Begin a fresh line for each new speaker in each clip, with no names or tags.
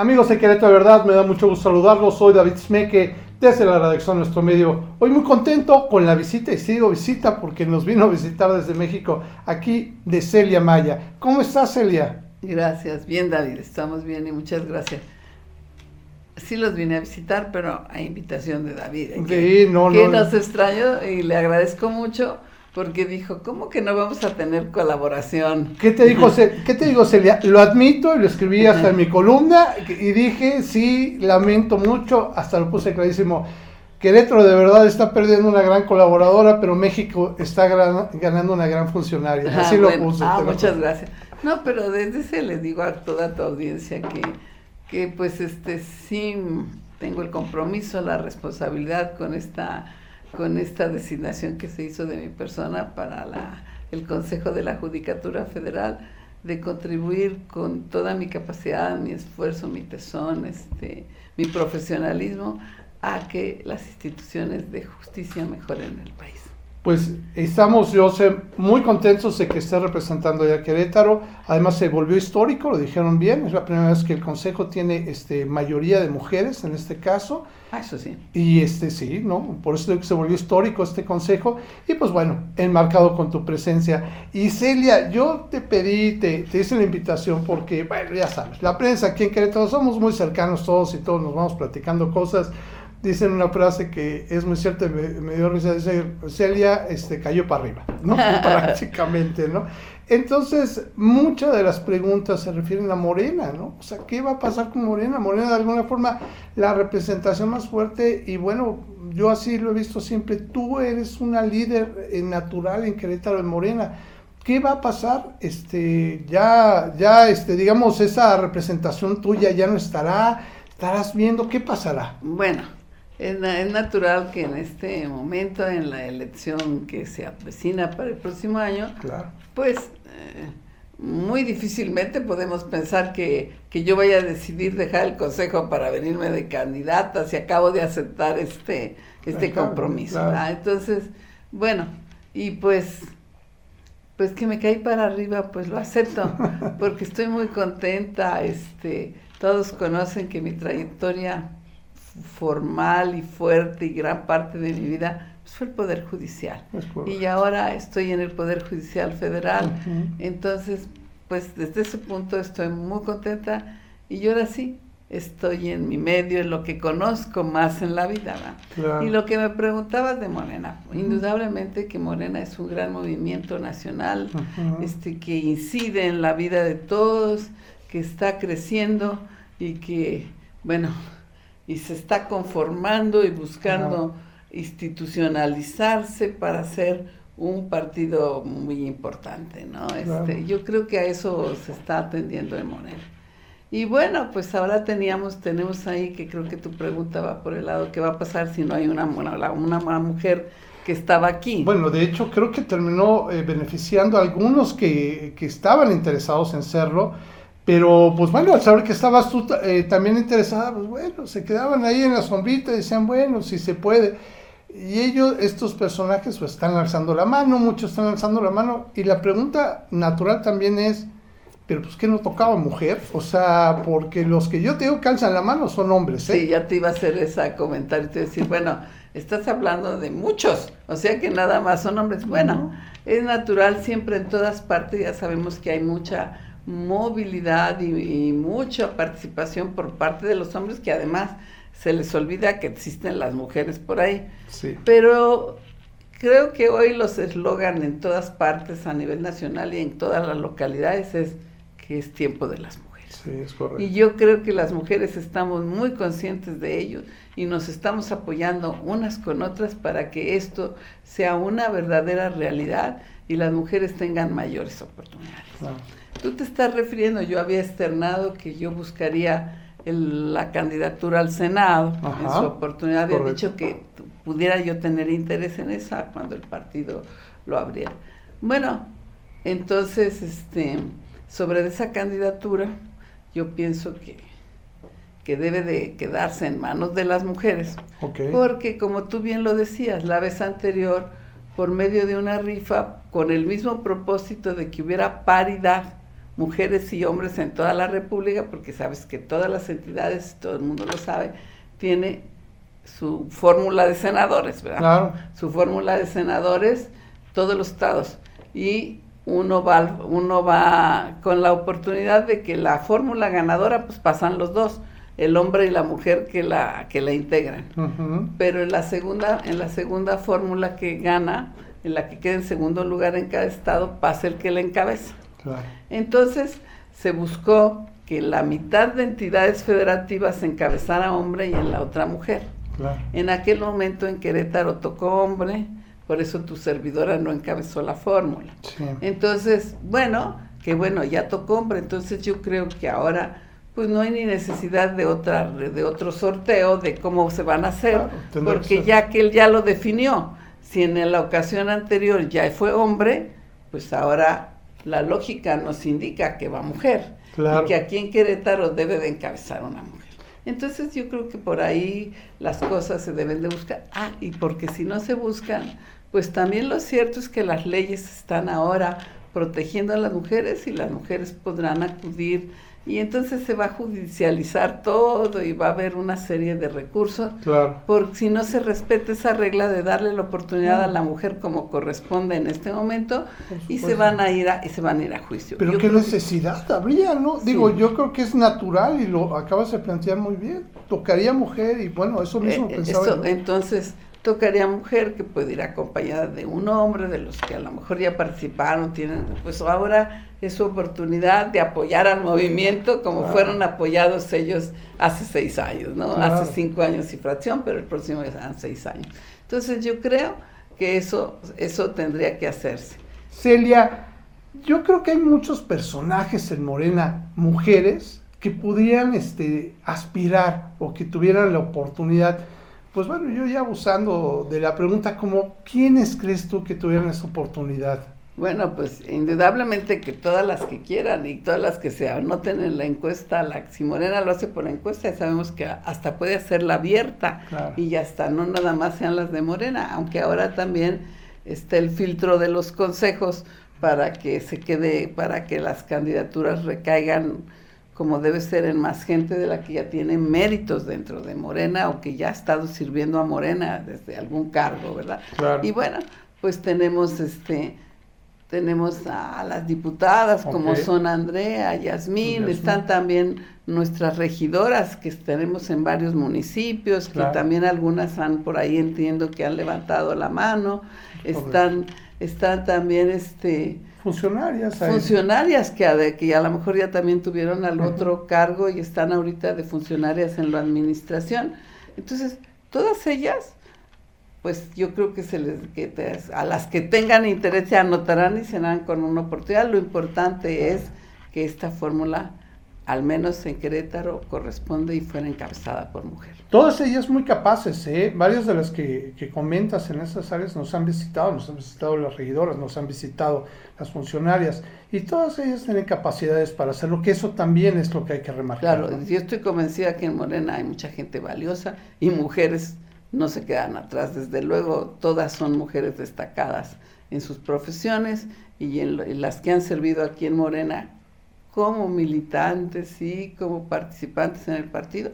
Amigos de Querétaro de Verdad, me da mucho gusto saludarlos. Soy David Smeke desde la redacción de nuestro medio. Hoy muy contento con la visita, y sigo visita porque nos vino a visitar desde México, aquí de Celia Maya. ¿Cómo estás, Celia?
Gracias, bien David, estamos bien y muchas gracias. Sí los vine a visitar, pero a invitación de David. ¿eh?
Sí, no,
que
no.
nos extraño y le agradezco mucho porque dijo, ¿cómo que no vamos a tener colaboración?
¿Qué te, dijo, Ce- ¿Qué te digo, Celia? Lo admito y lo escribí hasta en mi columna y dije, sí, lamento mucho, hasta lo puse clarísimo. Querétaro de verdad está perdiendo una gran colaboradora, pero México está gran- ganando una gran funcionaria.
Ah,
Así lo
bueno,
puse.
ah,
lo
muchas gracias. No, pero desde ese le digo a toda tu audiencia que, que pues este sí tengo el compromiso, la responsabilidad con esta con esta designación que se hizo de mi persona para la, el Consejo de la Judicatura Federal de contribuir con toda mi capacidad, mi esfuerzo, mi tesón, este, mi profesionalismo a que las instituciones de justicia mejoren en el país.
Pues estamos, yo sé, muy contentos de que esté representando ya Querétaro. Además se volvió histórico, lo dijeron bien. Es la primera vez que el Consejo tiene este, mayoría de mujeres en este caso.
Ah, eso sí.
Y este sí, ¿no? Por eso que se volvió histórico este consejo. Y pues bueno, enmarcado con tu presencia. Y Celia, yo te pedí, te, te hice la invitación porque, bueno, ya sabes, la prensa aquí en Querétaro somos muy cercanos todos y todos nos vamos platicando cosas. Dicen una frase que es muy cierta, me, me dio risa, dice, Celia este, cayó para arriba, ¿no? Prácticamente, ¿no? Entonces, muchas de las preguntas se refieren a Morena, ¿no? O sea, ¿qué va a pasar con Morena? Morena, de alguna forma, la representación más fuerte, y bueno, yo así lo he visto siempre, tú eres una líder eh, natural en Querétaro de Morena. ¿Qué va a pasar? Este, ya, ya, este, digamos, esa representación tuya ya no estará, estarás viendo, ¿qué pasará?
Bueno, es, na- es natural que en este momento, en la elección que se avecina para el próximo año,
Claro.
pues eh, muy difícilmente podemos pensar que, que yo vaya a decidir dejar el consejo para venirme de candidata si acabo de aceptar este, este
Claro,
compromiso. Entonces, bueno, y pues, pues que me caí para arriba, pues lo acepto, porque estoy muy contenta. Este, todos conocen que mi trayectoria formal y fuerte y gran parte de mi vida pues, fue el Poder Judicial. Y ahora estoy en el Poder Judicial Federal. Entonces, pues desde ese punto estoy muy contenta y yo ahora sí estoy en mi medio, en lo que conozco más en la vida.
Claro.
Y lo que me preguntabas de Morena, indudablemente que Morena es un gran movimiento nacional, este, que incide en la vida de todos, que está creciendo y que, bueno, y se está conformando y buscando institucionalizarse para ser un partido muy importante, ¿no? Este, yo creo que a eso se está atendiendo en Morena. Y bueno, pues ahora teníamos, tenemos ahí que creo que tu pregunta va por el lado, ¿qué va a pasar si no hay una, la- una, mujer que estaba aquí?
Bueno, de hecho creo que terminó eh, beneficiando a algunos que, que estaban interesados en serlo, pero pues bueno, al saber que estabas tú eh, también interesada, pues bueno, se quedaban ahí en la sombrita y decían, bueno, si se puede. Y ellos, estos personajes, pues están alzando la mano, muchos están alzando la mano, y la pregunta natural también es, pero pues que no tocaba mujer, o sea, porque los que yo te digo que alzan la mano son hombres, ¿eh?
Sí, ya te iba a hacer ese comentario, te iba a decir, bueno, estás hablando de muchos, o sea que nada más son hombres. Bueno, es natural siempre en todas partes, ya sabemos que hay mucha movilidad y, y mucha participación por parte de los hombres que además se les olvida que existen las mujeres por ahí.
Sí.
Pero creo que hoy los eslogan en todas partes a nivel nacional y en todas las localidades es que es tiempo de las mujeres.
Sí, es correcto.
Y yo creo que las mujeres estamos muy conscientes de ello y nos estamos apoyando unas con otras para que esto sea una verdadera realidad y las mujeres tengan mayores oportunidades.
Claro.
Tú te estás refiriendo, yo había externado que yo buscaría el- la candidatura al Senado en su oportunidad, había
correcto.
dicho que pudiera yo tener interés en esa cuando el partido lo abriera. Bueno, entonces, este, sobre esa candidatura, yo pienso que, que debe de quedarse en manos de las mujeres, porque como tú bien lo decías, la vez anterior, por medio de una rifa, con el mismo propósito de que hubiera paridad mujeres y hombres en toda la República, porque sabes que todas las entidades, todo el mundo lo sabe, tiene su fórmula de senadores, ¿verdad?
Claro.
Su fórmula de senadores, todos los estados. Y uno va, uno va con la oportunidad de que la fórmula ganadora, pues pasan los dos, el hombre y la mujer que la, que la integran. Pero en la segunda, en la segunda fórmula que gana, en la que queda en segundo lugar en cada estado, pasa el que la encabeza. Entonces, se buscó que la mitad de entidades federativas encabezara hombre y en la otra mujer. En aquel momento en Querétaro tocó hombre, por eso tu servidora no encabezó la fórmula. Entonces, bueno, que bueno, ya tocó hombre, entonces yo creo que ahora pues no hay ni necesidad de otra de otro sorteo de cómo se van a hacer, porque ya que él ya lo definió, si en la ocasión anterior ya fue hombre, pues ahora la lógica nos indica que va mujer. Y que aquí en Querétaro debe de encabezar una mujer. Entonces yo creo que por ahí las cosas se deben de buscar. Ah, y porque si no se buscan, pues también lo cierto es que las leyes están ahora protegiendo a las mujeres y las mujeres podrán acudir y entonces se va a judicializar todo y va a haber una serie de recursos.
Claro.
Porque si no se respeta esa regla de darle la oportunidad a la mujer como corresponde en este momento y se van a ir a y se van a ir a juicio.
Pero qué necesidad habría, ¿no? Digo, yo creo que es natural y lo acabas de plantear muy bien. Tocaría mujer y bueno, eso mismo
eh, pensaba. Entonces, tocaría mujer que puede ir acompañada de un hombre, de los que a lo mejor ya participaron, tienen, pues ahora es su oportunidad de apoyar al movimiento como fueron apoyados ellos hace seis años, ¿no? Hace cinco años y fracción, pero el próximo serán seis años. Entonces yo creo que eso, eso tendría que hacerse.
Celia, yo creo que hay muchos personajes en Morena, mujeres, que pudieran este, aspirar o que tuvieran la oportunidad pues bueno, yo ya abusando de la pregunta, como, ¿quiénes crees tú que tuvieran esa oportunidad?
Bueno, pues indudablemente que todas las que quieran y todas las que se anoten en la encuesta, la, si Morena lo hace por encuesta, sabemos que hasta puede hacerla abierta y ya está, no nada más sean las de Morena, aunque ahora también está el filtro de los consejos para que se quede, para que las candidaturas recaigan como debe ser en más gente de la que ya tiene méritos dentro de Morena o que ya ha estado sirviendo a Morena desde algún cargo, ¿verdad? Y bueno, pues tenemos este tenemos a, las diputadas como son Andrea, Yasmín, están también nuestras regidoras que tenemos en varios municipios, que también algunas han por ahí entiendo que han levantado la mano, están están también este
funcionarias
funcionarias que a, que a lo mejor ya también tuvieron al otro cargo y están ahorita de funcionarias en la administración. Entonces todas ellas pues yo creo que se les que a las que tengan interés se anotarán y serán con una oportunidad. Lo importante es que esta fórmula al menos en Querétaro, corresponde y fuera encabezada por mujer.
Todas ellas muy capaces, ¿eh? Varias de las que, que, comentas en esas áreas nos han visitado, nos han visitado las regidoras, nos han visitado las funcionarias, y todas ellas tienen capacidades para hacerlo, que eso también es lo que hay que remarcar.
Claro, yo estoy convencida que en Morena hay mucha gente valiosa y mujeres no se quedan atrás, desde luego todas son mujeres destacadas en sus profesiones y en las que han servido aquí en Morena como militantes y como participantes en el partido,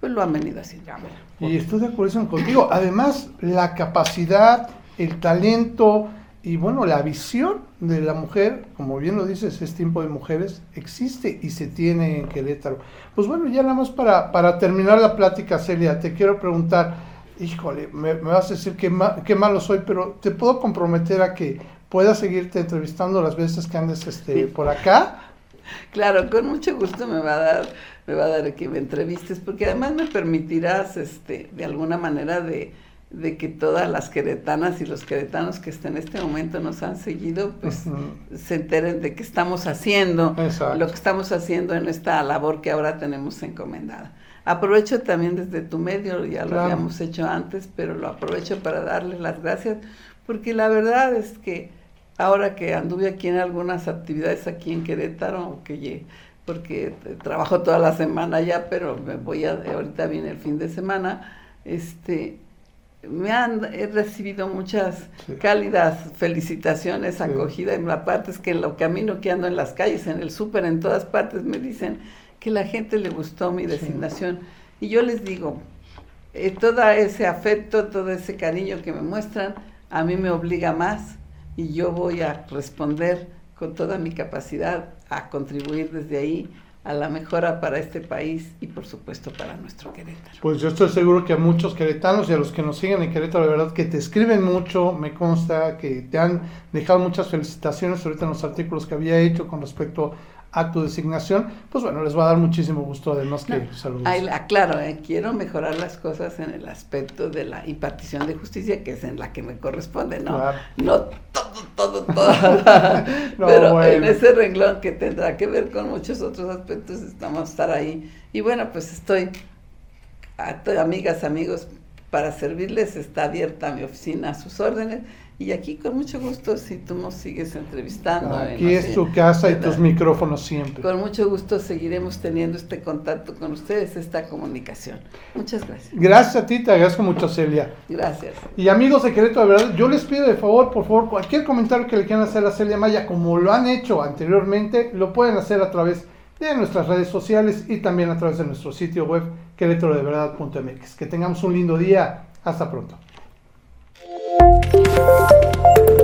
pues lo han venido haciendo.
Y estoy de acuerdo contigo. Además, la capacidad, el talento y bueno, la visión de la mujer, como bien lo dices, es tiempo de mujeres, existe y se tiene en Querétaro. Pues bueno, ya nada más para, para terminar la plática, Celia, te quiero preguntar, híjole, me, vas a decir que, qué malo soy, pero te puedo comprometer a que pueda seguirte entrevistando las veces que andes este, por acá
Claro, con mucho gusto me va a dar, me va a dar que me entrevistes, porque además me permitirás, este, de alguna manera de, de que todas las queretanas y los queretanos que en este momento nos han seguido, pues se enteren de qué estamos haciendo, lo que estamos haciendo en esta labor que ahora tenemos encomendada. Aprovecho también desde tu medio, ya lo habíamos hecho antes, pero lo aprovecho para darles las gracias, porque la verdad es que ahora que anduve aquí en algunas actividades aquí en Querétaro, que porque trabajo toda la semana ya, pero me voy a, ahorita viene el fin de semana, este, me han he recibido muchas cálidas felicitaciones, acogida, en la parte es que en lo camino que ando en las calles, en el súper, en todas partes me dicen que la gente le gustó mi designación. Y yo les digo, eh, todo ese afecto, todo ese cariño que me muestran, a mí me obliga más y yo voy a responder con toda mi capacidad a contribuir desde ahí a la mejora para este país y por supuesto para nuestro Querétaro.
Pues yo estoy seguro que a muchos queretanos y a los que nos siguen en Querétaro, de verdad que te escriben mucho, me consta que te han dejado muchas felicitaciones ahorita en los artículos que había hecho con respecto a tu designación, pues bueno, les va a dar muchísimo gusto además que
saludos. Aclaro, eh, quiero mejorar las cosas en el aspecto de la impartición de justicia, que es en la que me corresponde, ¿no? No todo, todo, todo. Pero en ese renglón que tendrá que ver con muchos otros aspectos, estamos a estar ahí. Y bueno, pues estoy, a amigas, amigos, para servirles, está abierta mi oficina a sus órdenes y aquí con mucho gusto, si tú nos sigues entrevistando.
Aquí es tu casa y tus micrófonos siempre.
Con mucho gusto seguiremos teniendo este contacto con ustedes, esta comunicación. Muchas gracias.
Gracias a ti, te agradezco mucho, Celia.
Gracias.
Y amigos de Querétaro, de verdad, yo les pido de favor, por favor, cualquier comentario que le quieran hacer a Celia Maya, como lo han hecho anteriormente, lo pueden hacer a través de nuestras redes sociales y también a través de nuestro sitio web querétarodeverdad.mx. Que tengamos un lindo día. Hasta pronto. Thank you.